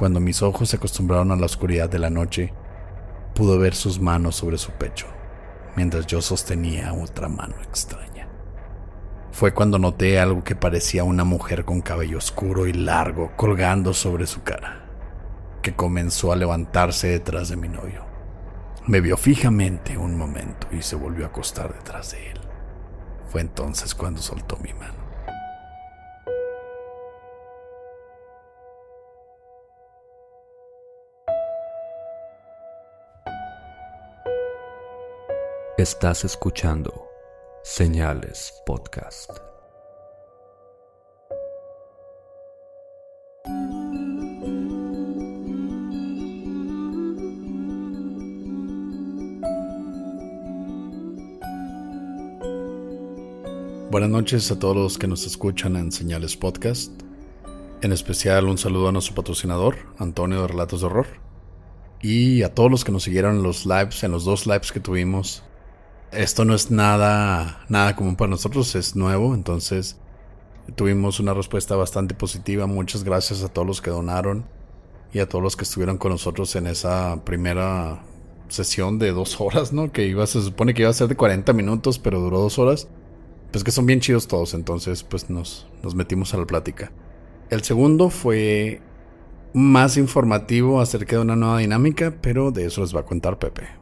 Cuando mis ojos se acostumbraron a la oscuridad de la noche, pude ver sus manos sobre su pecho, mientras yo sostenía otra mano extraña. Fue cuando noté algo que parecía una mujer con cabello oscuro y largo colgando sobre su cara, que comenzó a levantarse detrás de mi novio. Me vio fijamente un momento y se volvió a acostar detrás de él. Fue entonces cuando soltó mi mano. Estás escuchando Señales Podcast. Buenas noches a todos los que nos escuchan en Señales Podcast. En especial un saludo a nuestro patrocinador, Antonio de Relatos de Horror. Y a todos los que nos siguieron en los lives, en los dos lives que tuvimos esto no es nada, nada común para nosotros, es nuevo, entonces tuvimos una respuesta bastante positiva. Muchas gracias a todos los que donaron y a todos los que estuvieron con nosotros en esa primera sesión de dos horas, ¿no? Que iba, se supone que iba a ser de 40 minutos, pero duró dos horas. Pues que son bien chidos todos, entonces pues nos, nos metimos a la plática. El segundo fue más informativo acerca de una nueva dinámica, pero de eso les va a contar Pepe.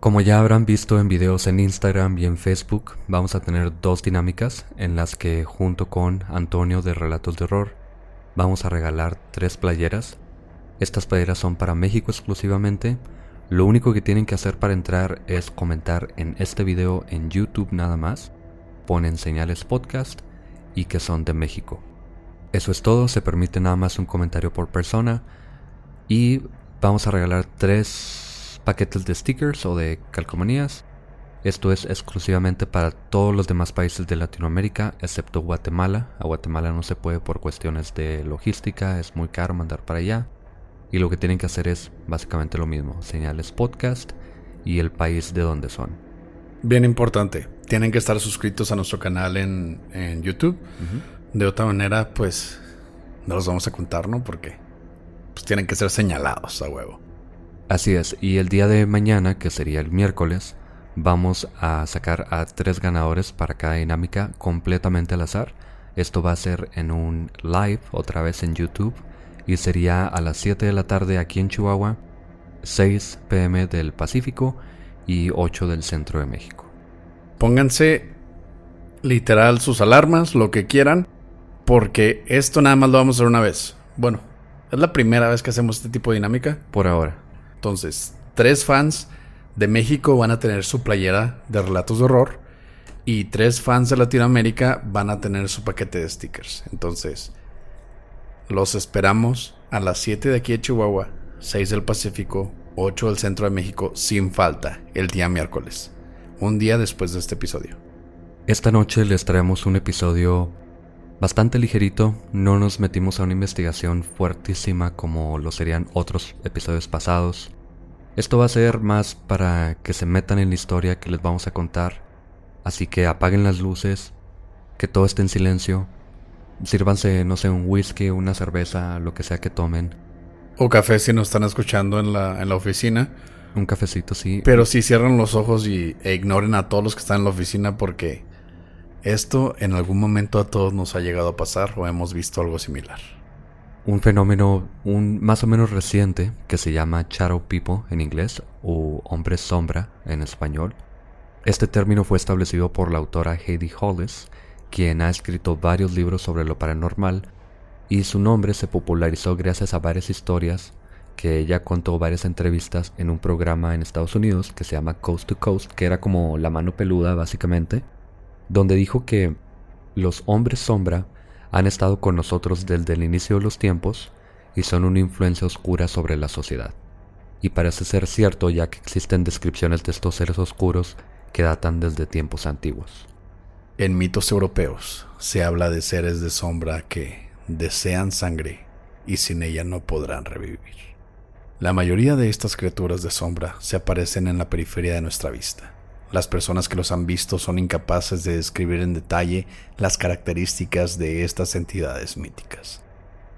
Como ya habrán visto en videos en Instagram y en Facebook, vamos a tener dos dinámicas en las que junto con Antonio de Relatos de Horror vamos a regalar tres playeras. Estas playeras son para México exclusivamente. Lo único que tienen que hacer para entrar es comentar en este video en YouTube nada más. Ponen señales podcast y que son de México. Eso es todo, se permite nada más un comentario por persona y vamos a regalar tres paquetes de stickers o de calcomanías. Esto es exclusivamente para todos los demás países de Latinoamérica, excepto Guatemala. A Guatemala no se puede por cuestiones de logística, es muy caro mandar para allá. Y lo que tienen que hacer es básicamente lo mismo, señales podcast y el país de donde son. Bien importante, tienen que estar suscritos a nuestro canal en, YouTube. De otra manera, pues no los vamos a contar, ¿no? Porque pues tienen que ser señalados a huevo. Así es, y el día de mañana, que sería el miércoles, vamos a sacar a tres ganadores para cada dinámica completamente al azar. Esto va a ser en un live, otra vez en YouTube, y sería a las 7 de la tarde aquí en Chihuahua, 6 pm del Pacífico y 8 del centro de México. Pónganse literal sus alarmas, lo que quieran, porque esto nada más lo vamos a hacer una vez. Bueno, es la primera vez que hacemos este tipo de dinámica. Por ahora. Entonces, tres fans de México van a tener su playera de relatos de horror y tres fans de Latinoamérica van a tener su paquete de stickers. Entonces, los esperamos a las 7 de aquí de Chihuahua, 6 del Pacífico, 8 del Centro de México, sin falta, el día miércoles, un día después de este episodio. Esta noche les traemos un episodio bastante ligerito, no nos metimos a una investigación fuertísima como lo serían otros episodios pasados. Esto va a ser más para que se metan en la historia que les vamos a contar, así que apaguen las luces, que todo esté en silencio, sírvanse, no sé, un whisky, una cerveza, lo que sea que tomen. O café si nos están escuchando en la, en la oficina. Un cafecito, sí. Pero si cierran los ojos y, e ignoren a todos los que están en la oficina porque esto en algún momento a todos nos ha llegado a pasar o hemos visto algo similar. un fenómeno un, más o menos reciente que se llama Shadow People en inglés o hombres sombra en español. Este término fue establecido por la autora Heidi Hollis, quien ha escrito varios libros sobre lo paranormal y su nombre se popularizó gracias a varias historias que ella contó varias entrevistas en un programa en Estados Unidos que se llama Coast to Coast, que era como la mano peluda básicamente, donde dijo que los hombres sombra han estado con nosotros desde el inicio de los tiempos y son una influencia oscura sobre la sociedad. Y parece ser cierto ya que existen descripciones de estos seres oscuros que datan desde tiempos antiguos. En mitos europeos se habla de seres de sombra que desean sangre y sin ella no podrán revivir. La mayoría de estas criaturas de sombra se aparecen en la periferia de nuestra vista. Las personas que los han visto son incapaces de describir en detalle las características de estas entidades míticas,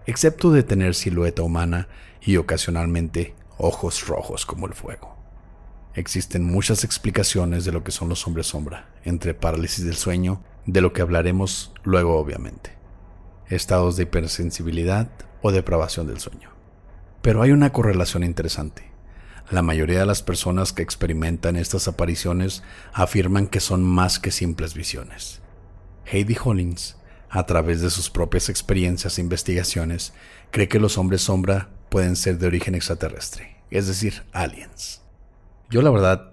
excepto de tener silueta humana y ocasionalmente ojos rojos como el fuego. Existen muchas explicaciones de lo que son los hombres sombra, entre parálisis del sueño, de lo que hablaremos luego obviamente, estados de hipersensibilidad o depravación del sueño. Pero hay una correlación interesante. La mayoría de las personas que experimentan estas apariciones afirman que son más que simples visiones. Heidi Hollins, a través de sus propias experiencias e investigaciones, cree que los hombres sombra pueden ser de origen extraterrestre, es decir, aliens. Yo la verdad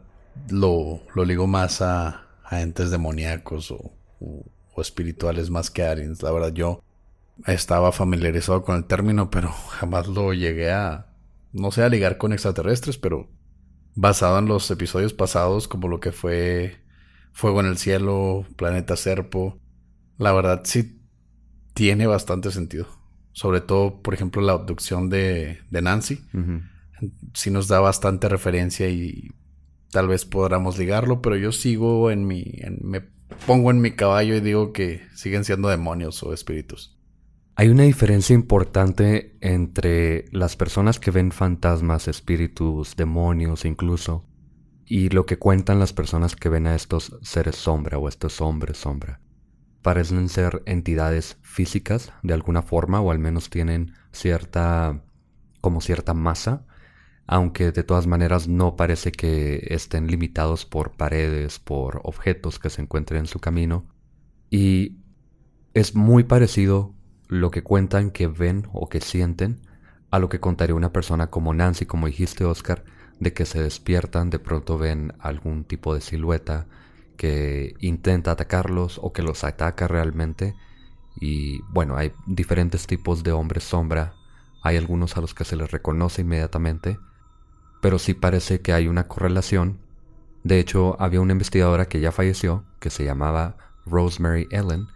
lo, lo ligo más a, a entes demoníacos o, o, espirituales más que aliens. La verdad yo estaba familiarizado con el término, pero jamás lo llegué a, no sé, a ligar con extraterrestres, pero basado en los episodios pasados, como lo que fue Fuego en el Cielo, Planeta Serpo, la verdad sí tiene bastante sentido. Sobre todo, por ejemplo, la abducción de, de Nancy sí nos da bastante referencia y tal vez podamos ligarlo, pero yo sigo en mi, me pongo en mi caballo y digo que siguen siendo demonios o espíritus. Hay una diferencia importante entre las personas que ven fantasmas, espíritus, demonios incluso, y lo que cuentan las personas que ven a estos seres sombra o estos hombres sombra. Parecen ser entidades físicas de alguna forma o al menos tienen cierta como cierta masa aunque de todas maneras no parece que estén limitados por paredes, por objetos que se encuentren en su camino. Y es muy parecido lo que cuentan que ven o que sienten a lo que contaría una persona como Nancy, como dijiste Oscar, de que se despiertan, de pronto ven algún tipo de silueta que intenta atacarlos o que los ataca realmente. Y bueno, hay diferentes tipos de hombres sombra. Hay algunos a los que se les reconoce inmediatamente pero sí parece que hay una correlación. De hecho, había una investigadora que ya falleció, que se llamaba Rosemary Ellen,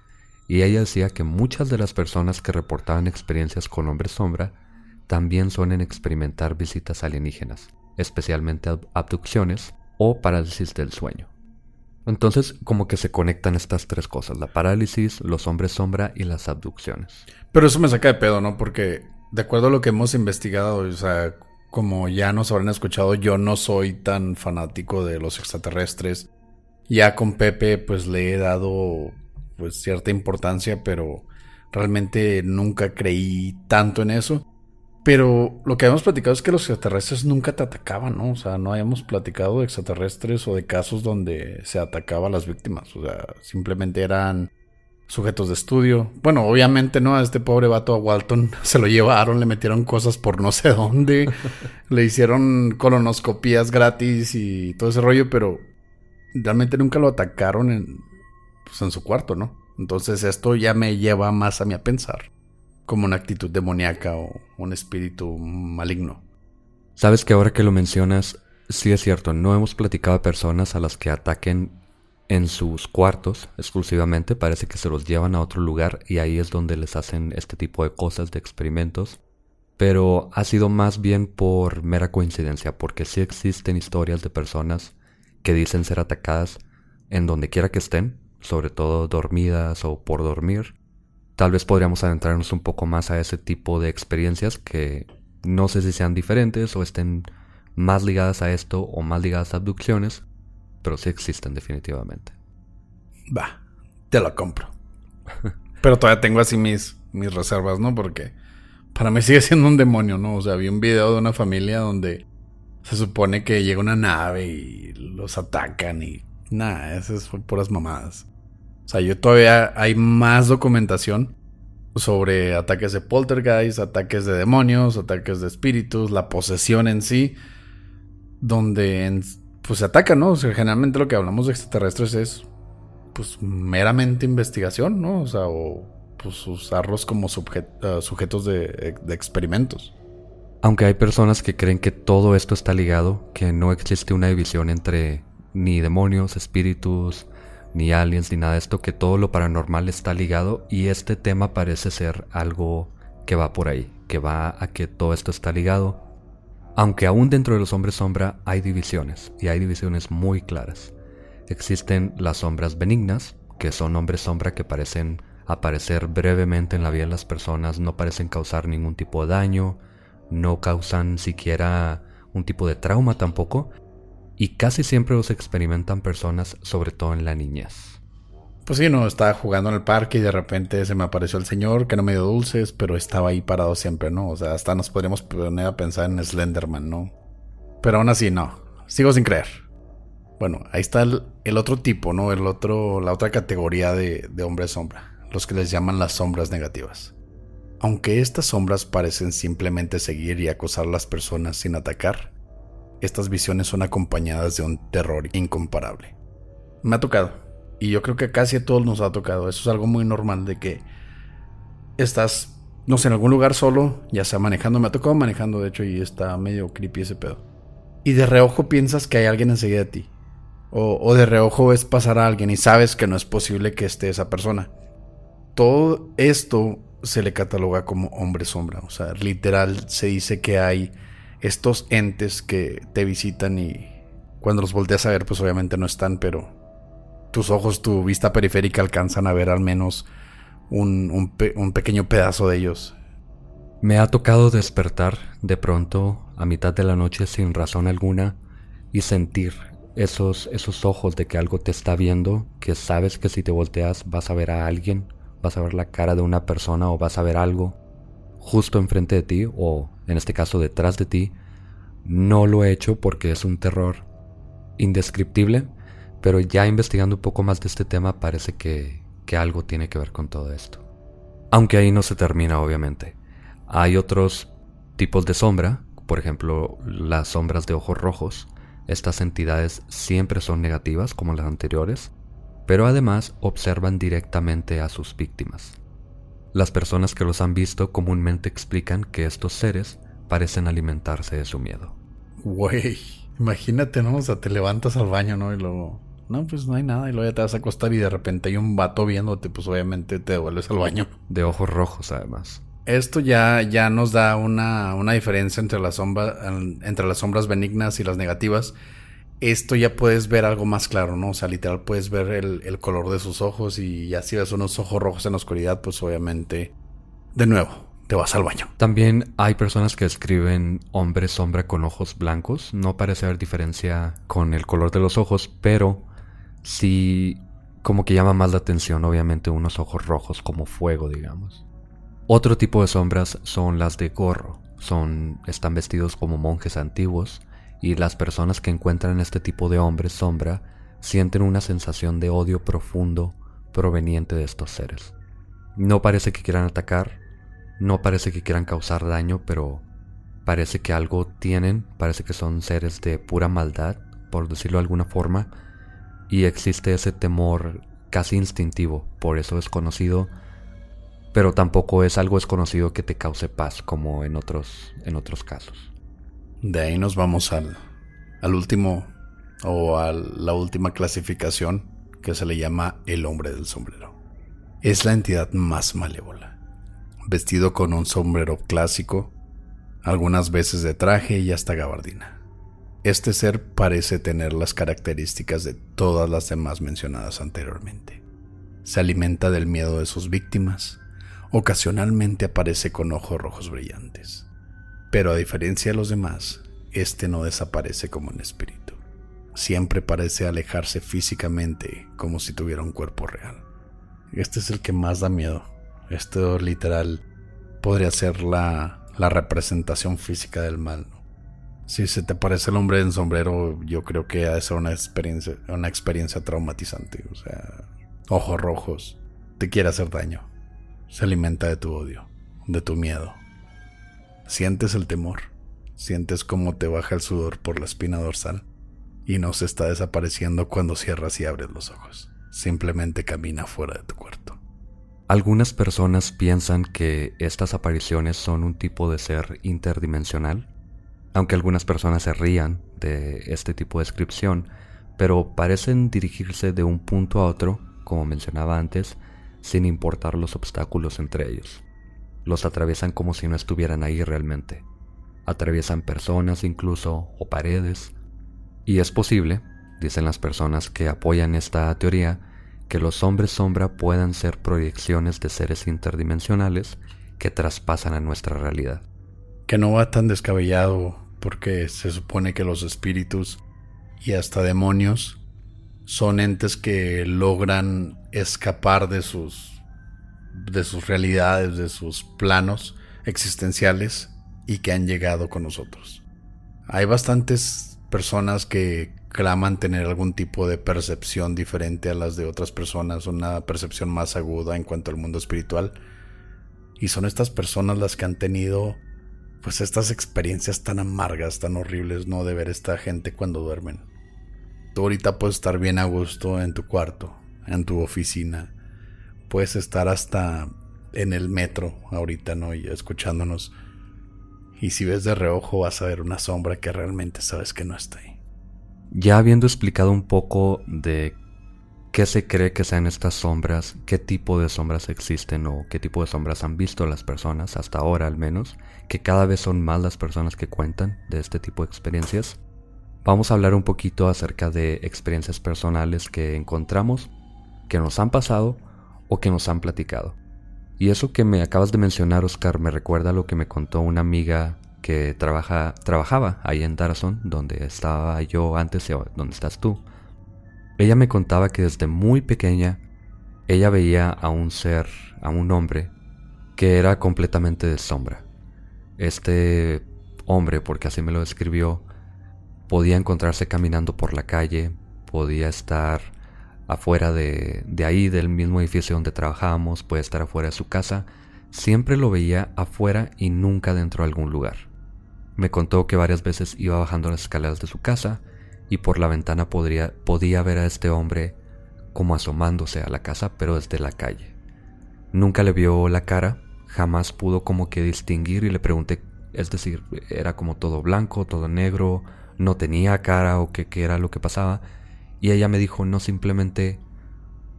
y ella decía que muchas de las personas que reportaban experiencias con hombres sombra también suelen experimentar visitas alienígenas, especialmente abducciones o parálisis del sueño. Entonces, como que se conectan estas tres cosas, la parálisis, los hombres sombra y las abducciones. Pero eso me saca de pedo, ¿no? Porque de acuerdo a lo que hemos investigado, o sea, como ya nos habrán escuchado, yo no soy tan fanático de los extraterrestres. Ya con Pepe pues le he dado pues cierta importancia, pero realmente nunca creí tanto en eso. Pero lo que habíamos platicado es que los extraterrestres nunca te atacaban, ¿no? O sea, no habíamos platicado de extraterrestres o de casos donde se atacaba a las víctimas. O sea, simplemente eran sujetos de estudio. Bueno, obviamente no, a este pobre vato a Walton se lo llevaron, le metieron cosas por no sé dónde, le hicieron colonoscopías gratis y todo ese rollo, pero realmente nunca lo atacaron en, pues, en su cuarto, ¿no? Entonces esto ya me lleva más a mí a pensar como una actitud demoníaca o un espíritu maligno. Sabes que ahora que lo mencionas, sí es cierto, no hemos platicado a personas a las que ataquen en sus cuartos exclusivamente, parece que se los llevan a otro lugar y ahí es donde les hacen este tipo de cosas, de experimentos. Pero ha sido más bien por mera coincidencia, porque sí existen historias de personas que dicen ser atacadas en donde quiera que estén, sobre todo dormidas o por dormir. Tal vez podríamos adentrarnos un poco más a ese tipo de experiencias que no sé si sean diferentes o estén más ligadas a esto o más ligadas a abducciones, pero sí existen definitivamente. Va, te la compro. pero todavía tengo así mis, mis reservas, ¿no? Porque para mí sigue siendo un demonio, ¿no? O sea, vi un video de una familia donde se supone que llega una nave y los atacan y nada, esas son puras mamadas. O sea, yo todavía hay más documentación sobre ataques de poltergeist, ataques de demonios, ataques de espíritus, la posesión en sí, donde pues se atacan, ¿no? O sea, generalmente lo que hablamos de extraterrestres es pues meramente investigación, ¿no? O sea, o pues usarlos como uh, sujetos de experimentos. Aunque hay personas que creen que todo esto está ligado, que no existe una división entre ni demonios, espíritus, ni aliens, ni nada de esto, que todo lo paranormal está ligado y este tema parece ser algo que va por ahí, que va a que todo esto está ligado. Aunque aún dentro de los hombres sombra hay divisiones, y hay divisiones muy claras. Existen las sombras benignas, que son hombres sombra que parecen aparecer brevemente en la vida de las personas, no parecen causar ningún tipo de daño, no causan siquiera un tipo de trauma tampoco, y casi siempre los experimentan personas, sobre todo en la niñez. Pues sí, no, estaba jugando en el parque y de repente se me apareció el señor que no me dio dulces, pero estaba ahí parado siempre, ¿no? O sea, hasta nos podríamos poner a pensar en Slenderman, ¿no? Pero aún así, no. Sigo sin creer. Bueno, ahí está el, otro tipo, ¿no? El otro, la otra categoría de, de hombre sombra, los que les llaman las sombras negativas. Aunque estas sombras parecen simplemente seguir y acosar a las personas sin atacar, estas visiones son acompañadas de un terror incomparable. Me ha tocado, y yo creo que casi a todos nos ha tocado, eso es algo muy normal de que estás, no sé, en algún lugar solo, ya sea manejando, me ha tocado manejando de hecho y está medio creepy ese pedo. Y de reojo piensas que hay alguien enseguida de ti. O, de reojo ves pasar a alguien y sabes que no es posible que esté esa persona. Todo esto se le cataloga como hombre sombra. O sea, literal se dice que hay estos entes que te visitan y cuando los volteas a ver, pues obviamente no están, pero tus ojos, tu vista periférica alcanzan a ver al menos un, un pequeño pedazo de ellos. Me ha tocado despertar de pronto a mitad de la noche sin razón alguna y sentir esos, esos ojos de que algo te está viendo, que sabes que si te volteas vas a ver a alguien, vas a ver la cara de una persona o vas a ver algo justo enfrente de ti o en este caso detrás de ti. No lo he hecho porque es un terror indescriptible, pero ya investigando un poco más de este tema parece que, que algo tiene que ver con todo esto. Aunque ahí no se termina obviamente. Hay otros tipos de sombra, por ejemplo las sombras de ojos rojos, estas entidades siempre son negativas como las anteriores, pero además observan directamente a sus víctimas. Las personas que los han visto comúnmente explican que estos seres parecen alimentarse de su miedo. Güey, imagínate, ¿no? O sea, te levantas al baño, ¿no? Y luego, no, pues no hay nada, y luego ya te vas a acostar y de repente hay un vato viéndote, pues obviamente te devuelves al baño. De ojos rojos, además. Esto ya, ya nos da una, una diferencia entre las, entre las sombras benignas y las negativas. Esto ya puedes ver algo más claro, ¿no? O sea, literal puedes ver el, color de sus ojos y ya si ves unos ojos rojos en la oscuridad, pues obviamente, de nuevo, te vas al baño. También hay personas que escriben hombre sombra con ojos blancos. No parece haber diferencia con el color de los ojos, pero sí como que llama más la atención, obviamente, unos ojos rojos como fuego, digamos. Otro tipo de sombras son las de gorro. Son, están vestidos como monjes antiguos y las personas que encuentran este tipo de hombres sombra sienten una sensación de odio profundo proveniente de estos seres. No parece que quieran atacar, no parece que quieran causar daño, pero parece que algo tienen, parece que son seres de pura maldad, por decirlo de alguna forma, y existe ese temor casi instintivo, por eso es conocido pero tampoco es algo desconocido que te cause paz como en otros, en otros casos. De ahí nos vamos al, al último o a la última clasificación que se le llama el hombre del sombrero. Es la entidad más malévola, vestido con un sombrero clásico, algunas veces de traje y hasta gabardina. Este ser parece tener las características de todas las demás mencionadas anteriormente. Se alimenta del miedo de sus víctimas, Ocasionalmente aparece con ojos rojos brillantes, pero a diferencia de los demás, este no desaparece como un espíritu. Siempre parece alejarse físicamente como si tuviera un cuerpo real. Este es el que más da miedo. Esto literal podría ser la, la representación física del mal. Si se te parece el hombre en sombrero, yo creo que ha de ser una experiencia, una experiencia traumatizante. O sea, ojos rojos, te quiere hacer daño, se alimenta de tu odio, de tu miedo. Sientes el temor, sientes cómo te baja el sudor por la espina dorsal y no se está desapareciendo cuando cierras y abres los ojos. Simplemente camina fuera de tu cuarto. Algunas personas piensan que estas apariciones son un tipo de ser interdimensional, aunque algunas personas se rían de este tipo de descripción, pero parecen dirigirse de un punto a otro, como mencionaba antes, sin importar los obstáculos entre ellos. Los atraviesan como si no estuvieran ahí realmente. Atraviesan personas incluso o paredes. Y es posible, dicen las personas que apoyan esta teoría, que los hombres sombra puedan ser proyecciones de seres interdimensionales que traspasan a nuestra realidad. Que no va tan descabellado porque se supone que los espíritus y hasta demonios son entes que logran escapar de sus de sus realidades, de sus planos existenciales y que han llegado con nosotros. Hay bastantes personas que claman tener algún tipo de percepción diferente a las de otras personas, una percepción más aguda en cuanto al mundo espiritual. Y son estas personas las que han tenido pues estas experiencias tan amargas, tan horribles, ¿no? De ver esta gente cuando duermen. Tú ahorita puedes estar bien a gusto en tu cuarto, en tu oficina. Puedes estar hasta en el metro ahorita, ¿no? Y escuchándonos. Y si ves de reojo vas a ver una sombra que realmente sabes que no está ahí. Ya habiendo explicado un poco de qué se cree que sean estas sombras, qué tipo de sombras existen o qué tipo de sombras han visto las personas, hasta ahora al menos, que cada vez son más las personas que cuentan de este tipo de experiencias, vamos a hablar un poquito acerca de experiencias personales que encontramos, que nos han pasado o que nos han platicado. Y eso que me acabas de mencionar, Oscar, me recuerda lo que me contó una amiga que trabaja, trabajaba ahí en Darason, donde estaba yo antes y donde estás tú. Ella me contaba que desde muy pequeña ella veía a un ser, a un hombre, que era completamente de sombra. Este hombre, porque así me lo describió, podía encontrarse caminando por la calle, podía estar afuera de, de ahí, del mismo edificio donde trabajábamos, puede estar afuera de su casa, siempre lo veía afuera y nunca dentro de algún lugar. Me contó que varias veces iba bajando las escaleras de su casa, y por la ventana podría, podía ver a este hombre como asomándose a la casa, pero desde la calle. Nunca le vio la cara, jamás pudo como que distinguir y le pregunté, es decir, era como todo blanco, todo negro, no tenía cara o qué, era lo que pasaba. Y ella me dijo, no simplemente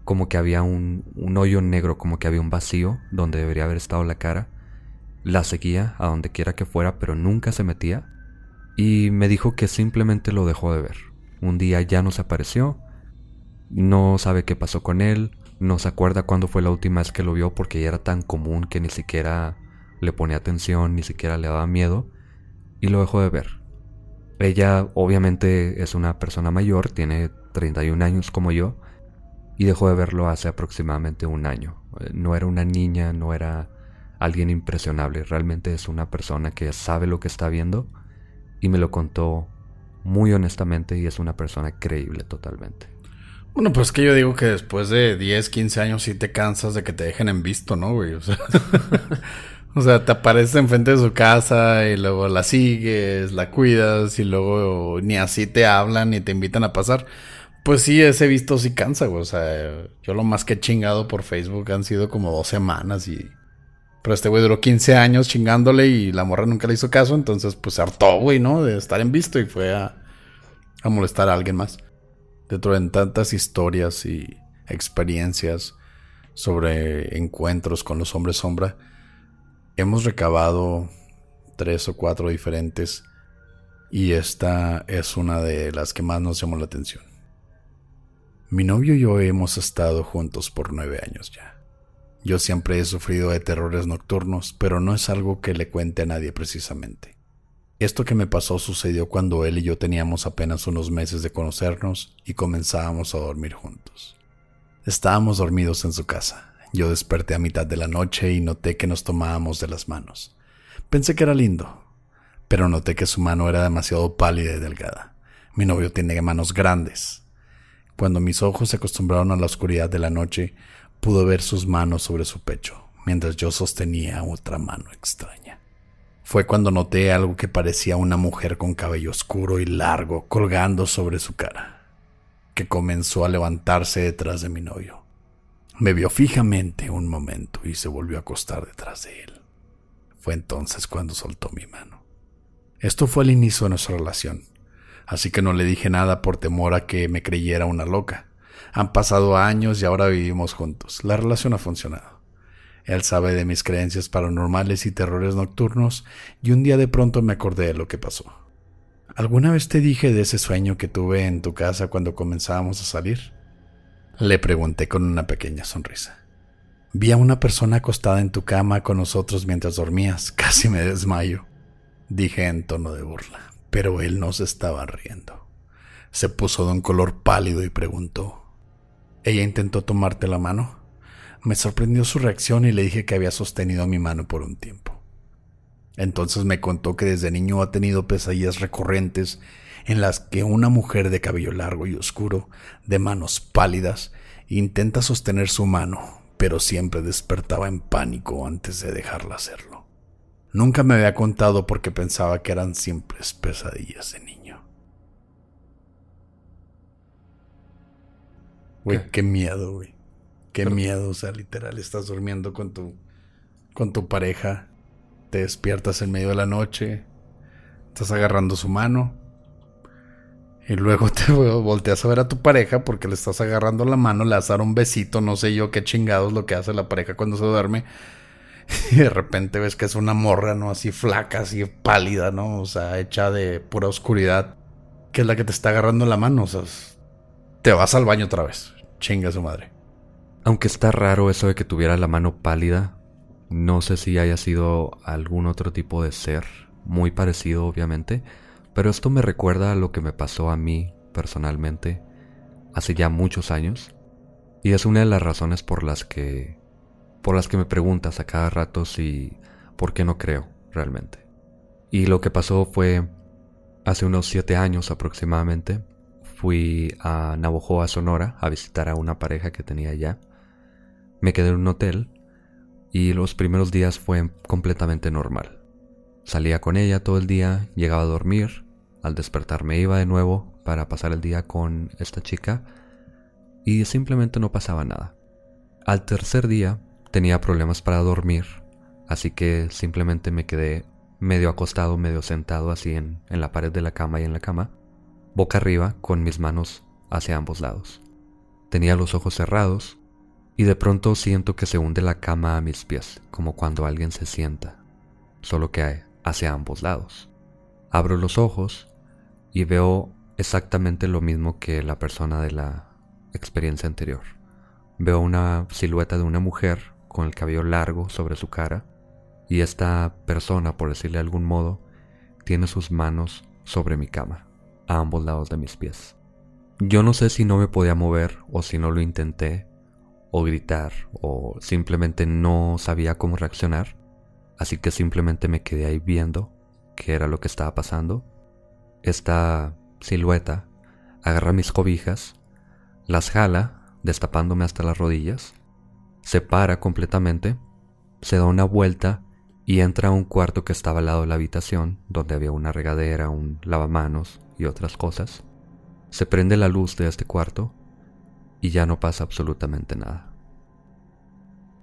como que había un, un hoyo negro, como que había un vacío donde debería haber estado la cara. La seguía a donde quiera que fuera, pero nunca se metía y me dijo que simplemente lo dejó de ver. Un día ya no se apareció, no sabe qué pasó con él, no se acuerda cuándo fue la última vez que lo vio porque ya era tan común que ni siquiera le ponía atención, ni siquiera le daba miedo, y lo dejó de ver. Ella obviamente es una persona mayor, tiene 31 años como yo, y dejó de verlo hace aproximadamente un año. No era una niña, no era alguien impresionable, realmente es una persona que sabe lo que está viendo y me lo contó muy honestamente y es una persona creíble totalmente. Bueno, pues que yo digo que después de 10, 15 años sí te cansas de que te dejen en visto, ¿no, güey? O sea, o sea, te apareces enfrente de su casa y luego la sigues, la cuidas y luego ni así te hablan ni te invitan a pasar. Pues sí, ese visto sí cansa, güey. O sea, yo lo más que he chingado por Facebook han sido como dos semanas y pero este güey duró 15 años chingándole y la morra nunca le hizo caso. Entonces, pues se hartó, güey, ¿no? De estar en visto y fue a, a molestar a alguien más. Dentro de tantas historias y experiencias sobre encuentros con los hombres sombra, hemos recabado tres o cuatro diferentes y esta es una de las que más nos llamó la atención. Mi novio y yo hemos estado juntos por nueve años ya. Yo siempre he sufrido de terrores nocturnos, pero no es algo que le cuente a nadie precisamente. Esto que me pasó sucedió cuando él y yo teníamos apenas unos meses de conocernos y comenzábamos a dormir juntos. Estábamos dormidos en su casa. Yo desperté a mitad de la noche y noté que nos tomábamos de las manos. Pensé que era lindo, pero noté que su mano era demasiado pálida y delgada. Mi novio tiene manos grandes. Cuando mis ojos se acostumbraron a la oscuridad de la noche, pude ver sus manos sobre su pecho, mientras yo sostenía otra mano extraña. Fue cuando noté algo que parecía una mujer con cabello oscuro y largo colgando sobre su cara, que comenzó a levantarse detrás de mi novio. Me vio fijamente un momento y se volvió a acostar detrás de él. Fue entonces cuando soltó mi mano. Esto fue el inicio de nuestra relación, así que no le dije nada por temor a que me creyera una loca. Han pasado años y ahora vivimos juntos. La relación ha funcionado. Él sabe de mis creencias paranormales y terrores nocturnos, y un día de pronto me acordé de lo que pasó. ¿Alguna vez te dije de ese sueño que tuve en tu casa cuando comenzábamos a salir? Le pregunté con una pequeña sonrisa. Vi a una persona acostada en tu cama con nosotros mientras dormías. Casi me desmayo. Dije en tono de burla, pero él no se estaba riendo. Se puso de un color pálido y preguntó, ¿Ella intentó tomarte la mano? Me sorprendió su reacción y le dije que había sostenido mi mano por un tiempo. Entonces me contó que desde niño ha tenido pesadillas recurrentes en las que una mujer de cabello largo y oscuro, de manos pálidas, intenta sostener su mano, pero siempre despertaba en pánico antes de dejarla hacerlo. Nunca me había contado porque pensaba que eran simples pesadillas de niño. Güey, qué miedo, güey. Qué miedo, o sea, literal, estás durmiendo con tu con tu pareja, te despiertas en medio de la noche, estás agarrando su mano y luego te volteas a ver a tu pareja porque le estás agarrando la mano, le vas a dar un besito, no sé yo qué chingados lo que hace la pareja cuando se duerme. Y de repente ves que es una morra, ¿no? Así flaca, así pálida, ¿no? O sea, hecha de pura oscuridad. Que es la que te está agarrando la mano. O sea, te vas al baño otra vez. Chinga su madre. Aunque está raro eso de que tuviera la mano pálida, no sé si haya sido algún otro tipo de ser, muy parecido obviamente, pero esto me recuerda a lo que me pasó a mí personalmente hace ya muchos años y es una de las razones por las que por las que me preguntas a cada rato si por qué no creo realmente. Y lo que pasó fue hace unos siete años aproximadamente fui a Navojoa, Sonora, a visitar a una pareja que tenía allá. Me quedé en un hotel y los primeros días fue completamente normal. Salía con ella todo el día, llegaba a dormir, al despertar me iba de nuevo para pasar el día con esta chica y simplemente no pasaba nada. Al tercer día tenía problemas para dormir, así que simplemente me quedé medio acostado, medio sentado así en, en la pared de la cama y en la cama, boca arriba con mis manos hacia ambos lados. Tenía los ojos cerrados y de pronto siento que se hunde la cama a mis pies, como cuando alguien se sienta, solo que hacia ambos lados. Abro los ojos y veo exactamente lo mismo que la persona de la experiencia anterior. Veo una silueta de una mujer con el cabello largo sobre su cara y esta persona, por decirle de algún modo, tiene sus manos sobre mi cama, a ambos lados de mis pies. Yo no sé si no me podía mover o si no lo intenté, o gritar, o simplemente no sabía cómo reaccionar, Así que simplemente me quedé ahí viendo qué era lo que estaba pasando. Esta silueta agarra mis cobijas, las jala, destapándome hasta las rodillas, se para completamente, se da una vuelta y entra a un cuarto que estaba al lado de la habitación, donde había una regadera, un lavamanos y otras cosas. Se prende la luz de este cuarto y ya no pasa absolutamente nada.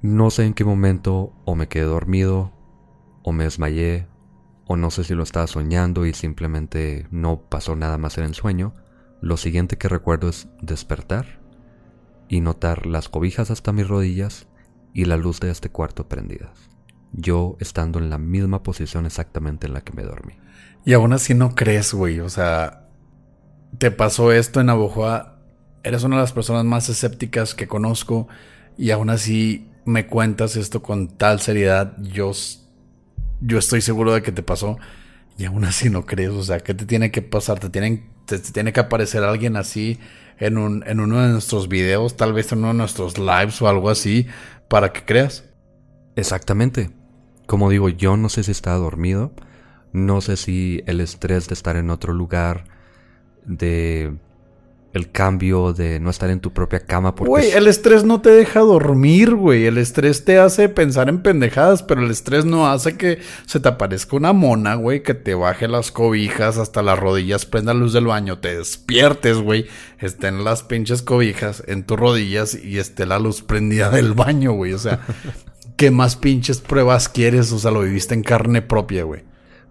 No sé en qué momento o me quedé dormido o me desmayé, o no sé si lo estaba soñando y simplemente no pasó nada más en el sueño, lo siguiente que recuerdo es despertar y notar las cobijas hasta mis rodillas y la luz de este cuarto prendidas. Yo estando en la misma posición exactamente en la que me dormí. Y aún así no crees, güey. O sea, te pasó esto en Abojoa. Eres una de las personas más escépticas que conozco. Y aún así me cuentas esto con tal seriedad. Yo yo estoy seguro de que te pasó y aún así no crees. O sea, ¿qué te tiene que pasar? Te, tienen, te, tiene que aparecer alguien así en, un, en uno de nuestros videos, tal vez en uno de nuestros lives o algo así, para que creas. Exactamente. Como digo, yo no sé si estaba dormido, no sé si el estrés de estar en otro lugar, de el cambio de no estar en tu propia cama porque Güey, el estrés no te deja dormir, güey. El estrés te hace pensar en pendejadas, pero el estrés no hace que se te aparezca una mona, güey, que te baje las cobijas hasta las rodillas, prenda luz del baño, te despiertes, güey, estén las pinches cobijas en tus rodillas y esté la luz prendida del baño, güey. O sea, ¿qué más pinches pruebas quieres? O sea, lo viviste en carne propia, güey.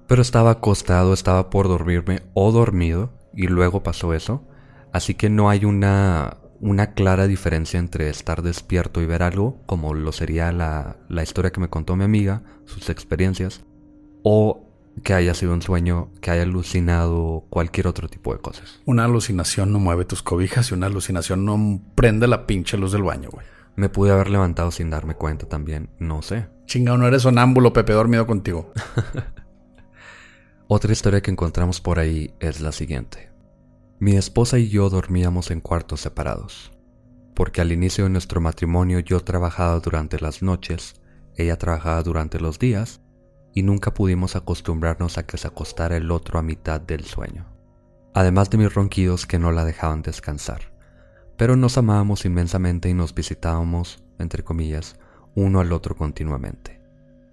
pero estaba acostado, estaba por dormirme o dormido y luego pasó eso. Así que no hay una, una clara diferencia entre estar despierto y ver algo, como lo sería la, la historia que me contó mi amiga, sus experiencias, o que haya sido un sueño, que haya alucinado cualquier otro tipo de cosas. Una alucinación no mueve tus cobijas y una alucinación no prende la pinche luz del baño, güey. Me pude haber levantado sin darme cuenta también, no sé. Chingado, no eres sonámbulo, Pepe, dormido contigo. Otra historia que encontramos por ahí es la siguiente. Mi esposa y yo dormíamos en cuartos separados, porque al inicio de nuestro matrimonio yo trabajaba durante las noches, ella trabajaba durante los días, y nunca pudimos acostumbrarnos a que se acostara el otro a mitad del sueño. Además de mis ronquidos que no la dejaban descansar. Pero nos amábamos inmensamente y nos visitábamos, entre comillas, uno al otro continuamente.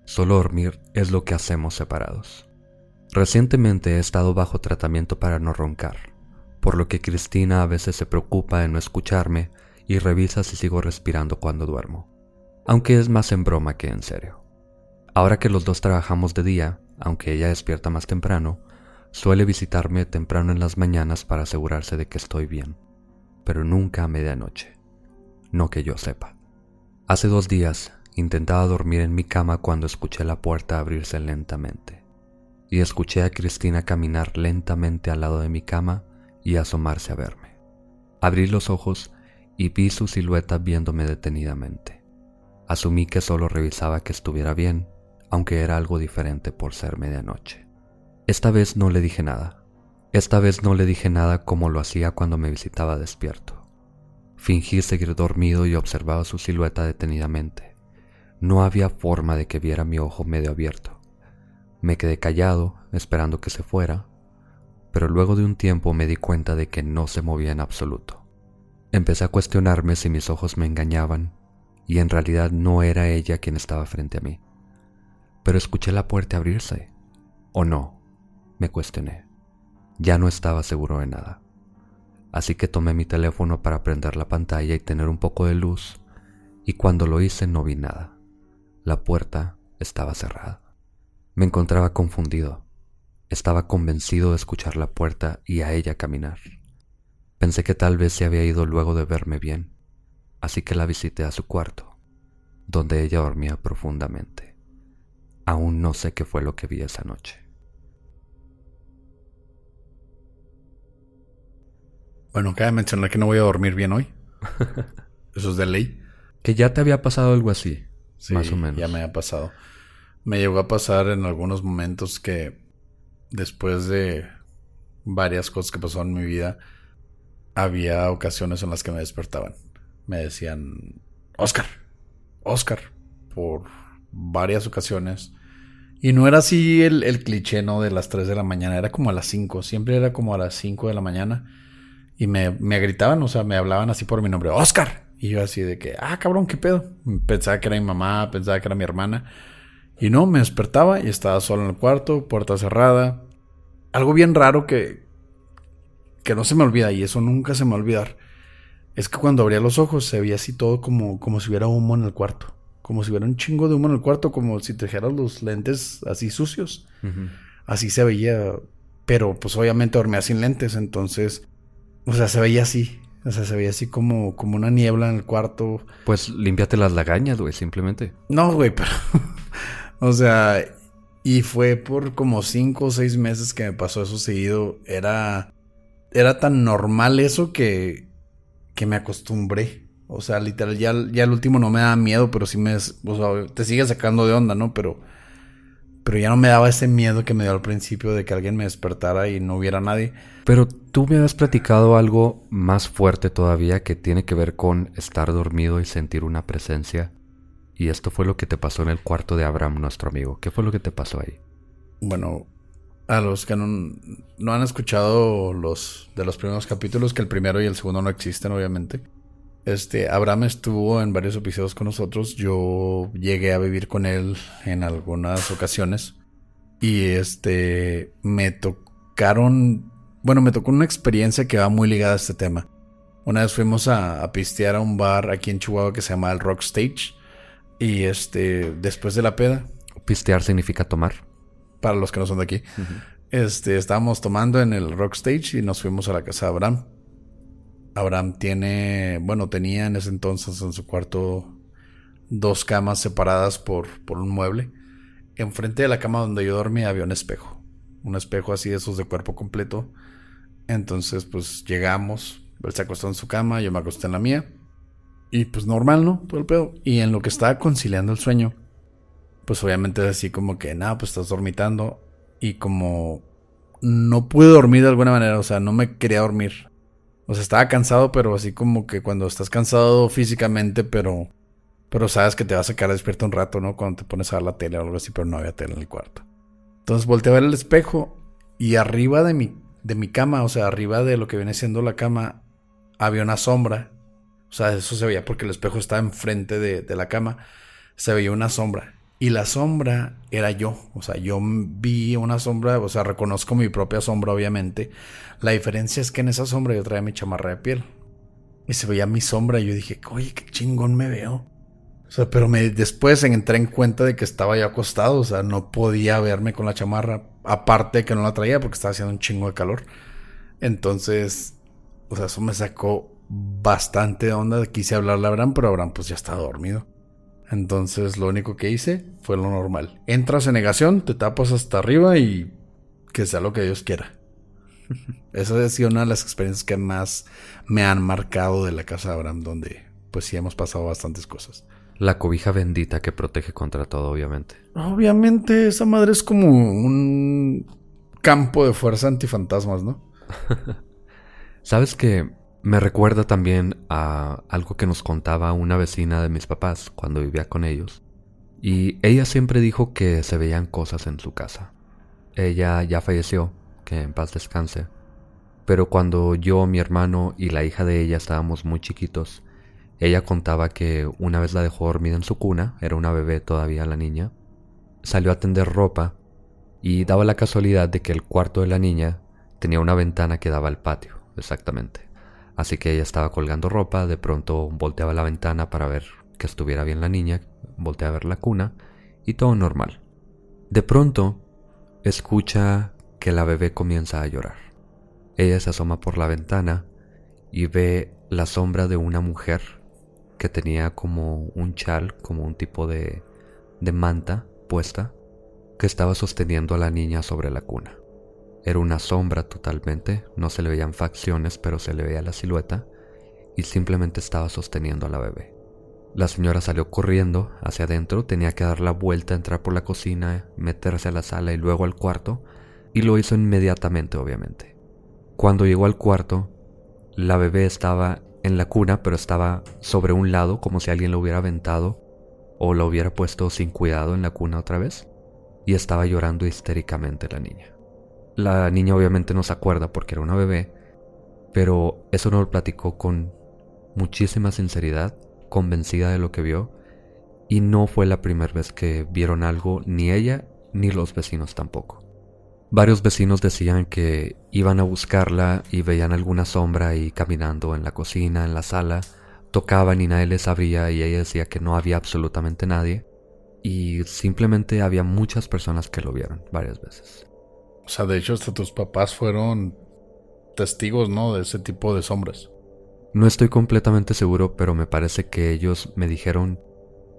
Solo dormir es lo que hacemos separados. Recientemente he estado bajo tratamiento para no roncar, por lo que Cristina a veces se preocupa de no escucharme y revisa si sigo respirando cuando duermo, aunque es más en broma que en serio. Ahora que los dos trabajamos de día, aunque ella despierta más temprano, suele visitarme temprano en las mañanas para asegurarse de que estoy bien, pero nunca a medianoche, no que yo sepa. Hace dos días intentaba dormir en mi cama cuando escuché la puerta abrirse lentamente y escuché a Cristina caminar lentamente al lado de mi cama y asomarse a verme. Abrí los ojos y vi su silueta viéndome detenidamente. Asumí que solo revisaba que estuviera bien, aunque era algo diferente por ser medianoche. Esta vez no le dije nada. Esta vez no le dije nada como lo hacía cuando me visitaba despierto. Fingí seguir dormido y observaba su silueta detenidamente. No había forma de que viera mi ojo medio abierto. Me quedé callado, esperando que se fuera, pero luego de un tiempo me di cuenta de que no se movía en absoluto. Empecé a cuestionarme si mis ojos me engañaban, y en realidad no era ella quien estaba frente a mí. Pero escuché la puerta abrirse. ¿O no? Me cuestioné. Ya no estaba seguro de nada. Así que tomé mi teléfono para prender la pantalla y tener un poco de luz, y cuando lo hice no vi nada. La puerta estaba cerrada. Me encontraba confundido. Estaba convencido de escuchar la puerta y a ella caminar. Pensé que tal vez se había ido luego de verme bien, así que la visité a su cuarto, donde ella dormía profundamente. Aún no sé qué fue lo que vi esa noche. Bueno, cabe mencionar que no voy a dormir bien hoy. Eso es de ley. Que ya te había pasado algo así, Sí, más o menos. Ya me ha pasado. Me llegó a pasar en algunos momentos que después de varias cosas que pasaron en mi vida, había ocasiones en las que me despertaban. Me decían, Oscar, Oscar, por varias ocasiones. Y no era así el, el cliché, ¿no? De las 3 de la mañana, era como a las 5, siempre era como a las 5 de la mañana. Y me, me gritaban, o sea, me hablaban así por mi nombre, Oscar. Y yo así de que, ah, cabrón, ¿qué pedo? Pensaba que era mi mamá, pensaba que era mi hermana. Y no, me despertaba y estaba solo en el cuarto, puerta cerrada. Algo bien raro que, que no se me olvida y eso nunca se me va a olvidar. Es que cuando abría los ojos se veía así todo como, como si hubiera humo en el cuarto. Como si hubiera un chingo de humo en el cuarto, como si trajeras los lentes así sucios. Así se veía. Pero pues obviamente dormía sin lentes, entonces... O sea, se veía así. O sea, se veía así como, como una niebla en el cuarto. Pues límpiate las lagañas, güey, simplemente. No, güey, pero. O sea, y fue por como cinco o seis meses que me pasó eso seguido. Era. Era tan normal eso que. que me acostumbré. O sea, literal, ya, ya el último no me daba miedo, pero sí me. O sea, te sigue sacando de onda, ¿no? Pero. Pero ya no me daba ese miedo que me dio al principio de que alguien me despertara y no hubiera nadie. Pero tú me habías platicado algo más fuerte todavía que tiene que ver con estar dormido y sentir una presencia. Y esto fue lo que te pasó en el cuarto de Abraham, nuestro amigo. ¿Qué fue lo que te pasó ahí? Bueno, a los que no, han escuchado los de los primeros capítulos, que el primero y el segundo no existen, obviamente. Este, Abraham estuvo en varios episodios con nosotros. Yo llegué a vivir con él en algunas ocasiones. Y este, me tocaron, bueno, me tocó una experiencia que va muy ligada a este tema. Una vez fuimos a, a pistear a un bar aquí en Chihuahua que se llama el Rock Stage. Y este, después de la peda. Pistear significa tomar. Para los que no son de aquí. Este, estábamos tomando en el Rock Stage y nos fuimos a la casa de Abraham. Abraham tiene, bueno, tenía en ese entonces en su cuarto dos camas separadas por, por un mueble. Enfrente de la cama donde yo dormía había un espejo. Un espejo así de esos de cuerpo completo. Entonces, pues llegamos. Él se acostó en su cama, yo me acosté en la mía. Y pues normal, ¿no? Todo el pedo. Y en lo que estaba conciliando el sueño, pues obviamente así como que, nada, pues estás dormitando. Y como no pude dormir de alguna manera, o sea, no me quería dormir. O sea, estaba cansado, pero así como que cuando estás cansado físicamente, pero pero sabes que te vas a quedar despierto un rato, ¿no? Cuando te pones a ver la tele o algo así, pero no había tele en el cuarto. Entonces volteé a ver el espejo y arriba de mi, de mi cama, o sea, arriba de lo que viene siendo la cama, había una sombra. O sea, eso se veía porque el espejo estaba enfrente de, de la cama. Se veía una sombra. Y la sombra era yo. O sea, yo vi una sombra, o sea, reconozco mi propia sombra, obviamente. La diferencia es que en esa sombra yo traía mi chamarra de piel. Y se veía mi sombra y yo dije, oye, qué chingón me veo. O sea, pero me, después entré en cuenta de que estaba ya acostado, o sea, no podía verme con la chamarra, aparte de que no la traía porque estaba haciendo un chingo de calor. Entonces, o sea, eso me sacó bastante de onda. Quise hablarle a Abraham, pero Abraham pues ya estaba dormido. Entonces, lo único que hice fue lo normal. Entras en negación, te tapas hasta arriba y que sea lo que Dios quiera. Esa ha sido una de las experiencias que más me han marcado de la casa de Abraham, donde pues sí hemos pasado bastantes cosas. La cobija bendita que protege contra todo, obviamente. Obviamente, esa madre es como un campo de fuerza antifantasmas, ¿no? Sabes que me recuerda también a algo que nos contaba una vecina de mis papás cuando vivía con ellos. Y ella siempre dijo que se veían cosas en su casa. Ella ya falleció, que en paz descanse. Pero cuando yo, mi hermano y la hija de ella estábamos muy chiquitos, ella contaba que una vez la dejó dormida en su cuna, era una bebé todavía la niña, salió a tender ropa y daba la casualidad de que el cuarto de la niña tenía una ventana que daba al patio, exactamente. Así que ella estaba colgando ropa, de pronto volteaba la ventana para ver que estuviera bien la niña, voltea a ver la cuna y todo normal. De pronto escucha que la bebé comienza a llorar. Ella se asoma por la ventana y ve la sombra de una mujer que tenía como un chal, como un tipo de, de manta puesta, que estaba sosteniendo a la niña sobre la cuna. Era una sombra totalmente, no se le veían facciones, pero se le veía la silueta, y simplemente estaba sosteniendo a la bebé. La señora salió corriendo hacia adentro, tenía que dar la vuelta, entrar por la cocina, meterse a la sala y luego al cuarto, y lo hizo inmediatamente, obviamente. Cuando llegó al cuarto, la bebé estaba en la cuna, pero estaba sobre un lado como si alguien lo hubiera aventado o lo hubiera puesto sin cuidado en la cuna otra vez. Y estaba llorando histéricamente la niña. La niña obviamente no se acuerda porque era una bebé, pero eso no lo platicó con muchísima sinceridad, convencida de lo que vio, y no fue la primera vez que vieron algo, ni ella ni los vecinos tampoco. Varios vecinos decían que iban a buscarla y veían alguna sombra ahí caminando en la cocina, en la sala, tocaban y nadie les abría y ella decía que no había absolutamente nadie y simplemente había muchas personas que lo vieron varias veces. O sea, de hecho hasta tus papás fueron testigos, ¿no? De ese tipo de sombras. No estoy completamente seguro, pero me parece que ellos me dijeron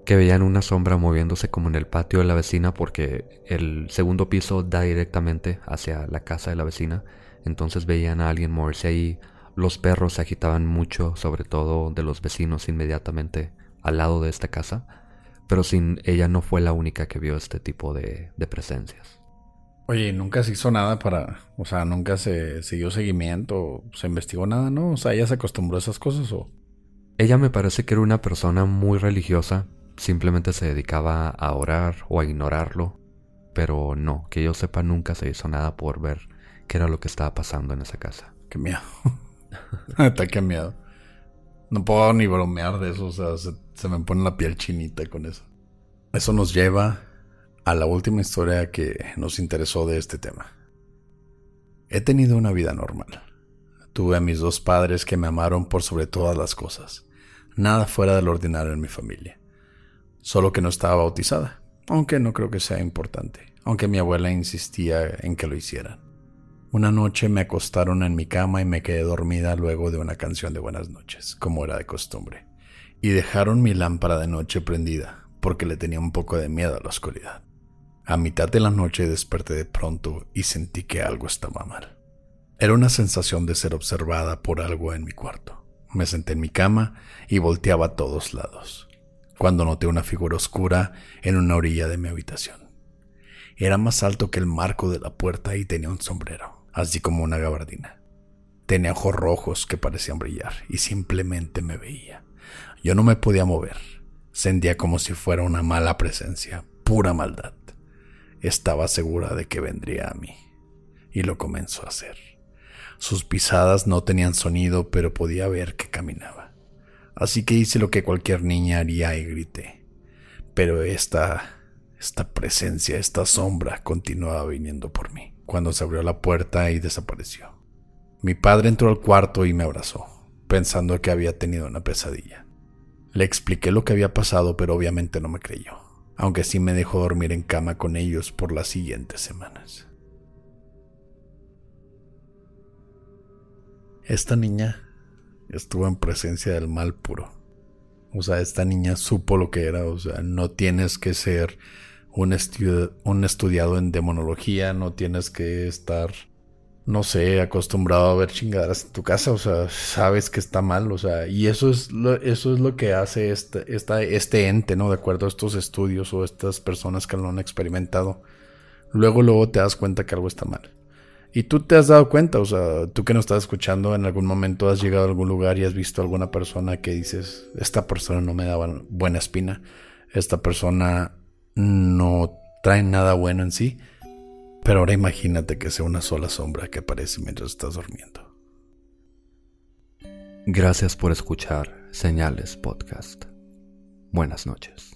que veían una sombra moviéndose como en el patio de la vecina porque el segundo piso da directamente hacia la casa de la vecina, entonces veían a alguien moverse ahí, los perros se agitaban mucho, sobre todo de los vecinos inmediatamente al lado de esta casa, pero sin ella no fue la única que vio este tipo de, de presencias. Oye, nunca se hizo nada para, o sea, nunca se siguió seguimiento, se investigó nada, ¿no? O sea, ella se acostumbró a esas cosas o... Ella me parece que era una persona muy religiosa, simplemente se dedicaba a orar o a ignorarlo, pero no, que yo sepa nunca se hizo nada por ver qué era lo que estaba pasando en esa casa. Qué miedo. Está qué miedo. No puedo ni bromear de eso, o sea, se, se me pone la piel chinita con eso. Eso nos lleva a la última historia que nos interesó de este tema. He tenido una vida normal. Tuve a mis dos padres que me amaron por sobre todas las cosas. Nada fuera del ordinario en mi familia. Solo que no estaba bautizada, aunque no creo que sea importante, aunque mi abuela insistía en que lo hicieran. Una noche me acostaron en mi cama y me quedé dormida luego de una canción de buenas noches, como era de costumbre, y dejaron mi lámpara de noche prendida, porque le tenía un poco de miedo a la oscuridad. A mitad de la noche desperté de pronto y sentí que algo estaba mal. Era una sensación de ser observada por algo en mi cuarto. Me senté en mi cama y volteaba a todos lados, cuando noté una figura oscura en una orilla de mi habitación. Era más alto que el marco de la puerta y tenía un sombrero, así como una gabardina. Tenía ojos rojos que parecían brillar y simplemente me veía. Yo no me podía mover. Sentía como si fuera una mala presencia, pura maldad. Estaba segura de que vendría a mí. Y lo comenzó a hacer. Sus pisadas no tenían sonido, pero podía ver que caminaba. Así que hice lo que cualquier niña haría y grité. Pero esta, esta presencia, esta sombra continuaba viniendo por mí, cuando se abrió la puerta y desapareció. Mi padre entró al cuarto y me abrazó, pensando que había tenido una pesadilla. Le expliqué lo que había pasado, pero obviamente no me creyó aunque sí me dejó dormir en cama con ellos por las siguientes semanas. Esta niña estuvo en presencia del mal puro. O sea, esta niña supo lo que era. O sea, no tienes que ser un, un estudiado en demonología, no tienes que estar no sé, acostumbrado a ver chingaderas en tu casa, o sea, sabes que está mal, o sea, y eso es lo, eso es lo que hace este, este ente, ¿no? De acuerdo a estos estudios o estas personas que lo han experimentado. Luego, luego te das cuenta que algo está mal. Y tú te has dado cuenta, o sea, tú que nos estás escuchando, en algún momento has llegado a algún lugar y has visto a alguna persona que dices, esta persona no me da buena espina, esta persona no trae nada bueno en sí pero ahora imagínate que sea una sola sombra que aparece mientras estás durmiendo. Gracias por escuchar Señales Podcast. Buenas noches.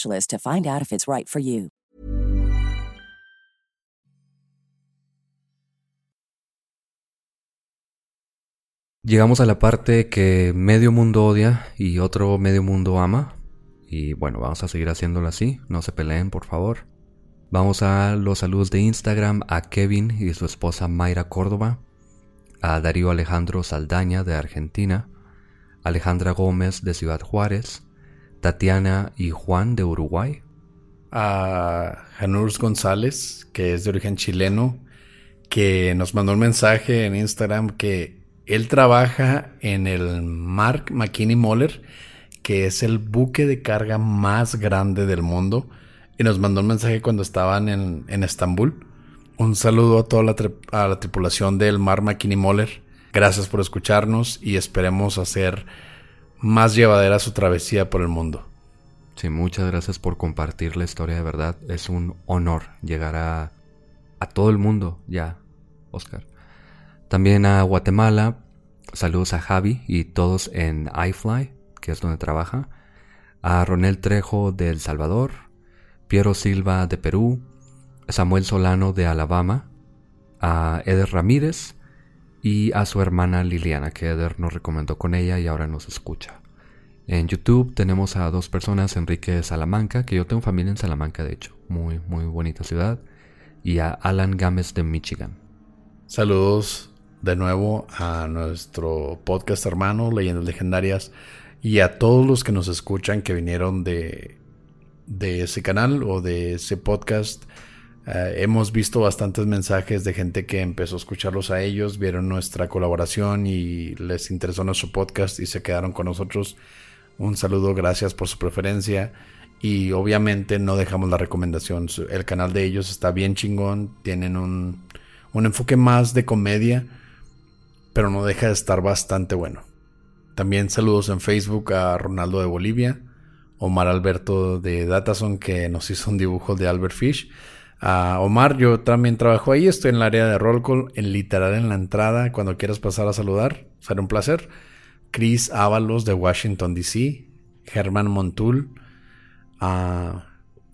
to find out if it's right for you. Llegamos a la parte que medio mundo odia y otro medio mundo ama. Y bueno, vamos a seguir haciéndolo así. No se peleen, por favor. Vamos a los saludos de Instagram a Kevin y su esposa Mayra Córdoba, a Darío Alejandro Saldaña de Argentina, Alejandra Gómez de Ciudad Juárez, Tatiana y Juan de Uruguay. A Janurs González, que es de origen chileno, que nos mandó un mensaje en Instagram que él trabaja en el Mark McKinney Moller, que es el buque de carga más grande del mundo. Y nos mandó un mensaje cuando estaban en, en Estambul. Un saludo a toda la, a la tripulación del Mark McKinney Moller. Gracias por escucharnos y esperemos hacer más llevadera su travesía por el mundo. Sí, muchas gracias por compartir la historia de verdad. Es un honor llegar a, a todo el mundo ya. Oscar. También a Guatemala, saludos a Javi y todos en iFly, que es donde trabaja. A Ronel Trejo de El Salvador, Piero Silva de Perú, Samuel Solano de Alabama, a Eder Ramírez y a su hermana Liliana, que Eder nos recomendó con ella y ahora nos escucha. En YouTube tenemos a dos personas, Enrique de Salamanca, que yo tengo familia en Salamanca, de hecho, muy, muy bonita ciudad, y a Alan Gámez de Michigan. Saludos de nuevo a nuestro podcast hermano, Leyendas Legendarias, y a todos los que nos escuchan que vinieron de, de ese canal o de ese podcast. Eh, hemos visto bastantes mensajes de gente que empezó a escucharlos a ellos, vieron nuestra colaboración y les interesó nuestro podcast y se quedaron con nosotros. Un saludo, gracias por su preferencia. Y obviamente no dejamos la recomendación. El canal de ellos está bien chingón. Tienen un, un enfoque más de comedia. Pero no deja de estar bastante bueno. También saludos en Facebook a Ronaldo de Bolivia. Omar Alberto de Datason que nos hizo un dibujo de Albert Fish. A Omar, yo también trabajo ahí. Estoy en el área de roll call, en literal en la entrada. Cuando quieras pasar a saludar, será un placer. Chris Ábalos de Washington, D.C., Germán Montul, a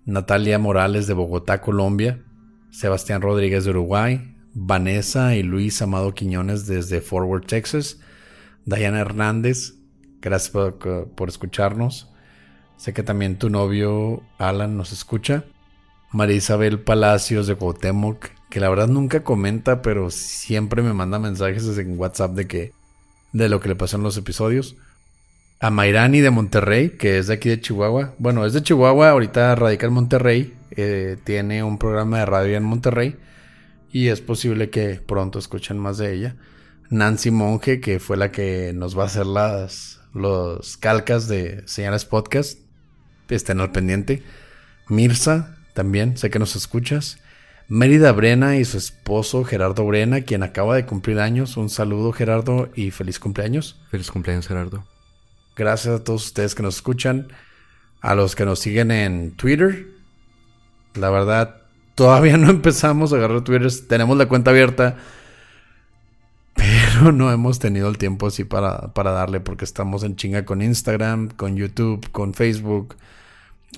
Natalia Morales de Bogotá, Colombia, Sebastián Rodríguez de Uruguay, Vanessa y Luis Amado Quiñones desde Forward, Texas, Diana Hernández, gracias por, por escucharnos. Sé que también tu novio Alan nos escucha. María Isabel Palacios de Cuauhtémoc, que la verdad nunca comenta, pero siempre me manda mensajes en WhatsApp de que de lo que le pasó en los episodios. A Mairani de Monterrey, que es de aquí de Chihuahua. Bueno, es de Chihuahua, ahorita radica en Monterrey. Eh, tiene un programa de radio en Monterrey. Y es posible que pronto escuchen más de ella. Nancy Monge, que fue la que nos va a hacer las los calcas de señales podcast. Estén al pendiente. Mirza, también, sé que nos escuchas. Mérida Brena y su esposo Gerardo Brena, quien acaba de cumplir años. Un saludo Gerardo y feliz cumpleaños. Feliz cumpleaños Gerardo. Gracias a todos ustedes que nos escuchan, a los que nos siguen en Twitter. La verdad, todavía no empezamos a agarrar Twitter, tenemos la cuenta abierta, pero no hemos tenido el tiempo así para, para darle porque estamos en chinga con Instagram, con YouTube, con Facebook,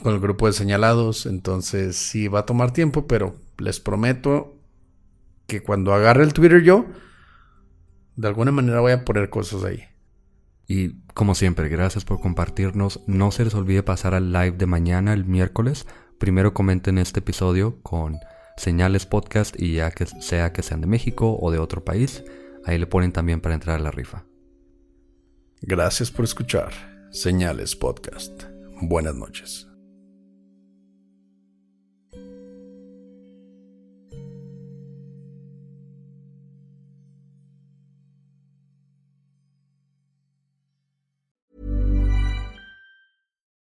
con el grupo de señalados. Entonces sí va a tomar tiempo, pero les prometo que cuando agarre el Twitter yo, de alguna manera voy a poner cosas ahí. Y como siempre, gracias por compartirnos. No se les olvide pasar al live de mañana, el miércoles. Primero comenten este episodio con señales podcast y ya que sea que sean de México o de otro país, ahí le ponen también para entrar a la rifa. Gracias por escuchar Señales Podcast. Buenas noches.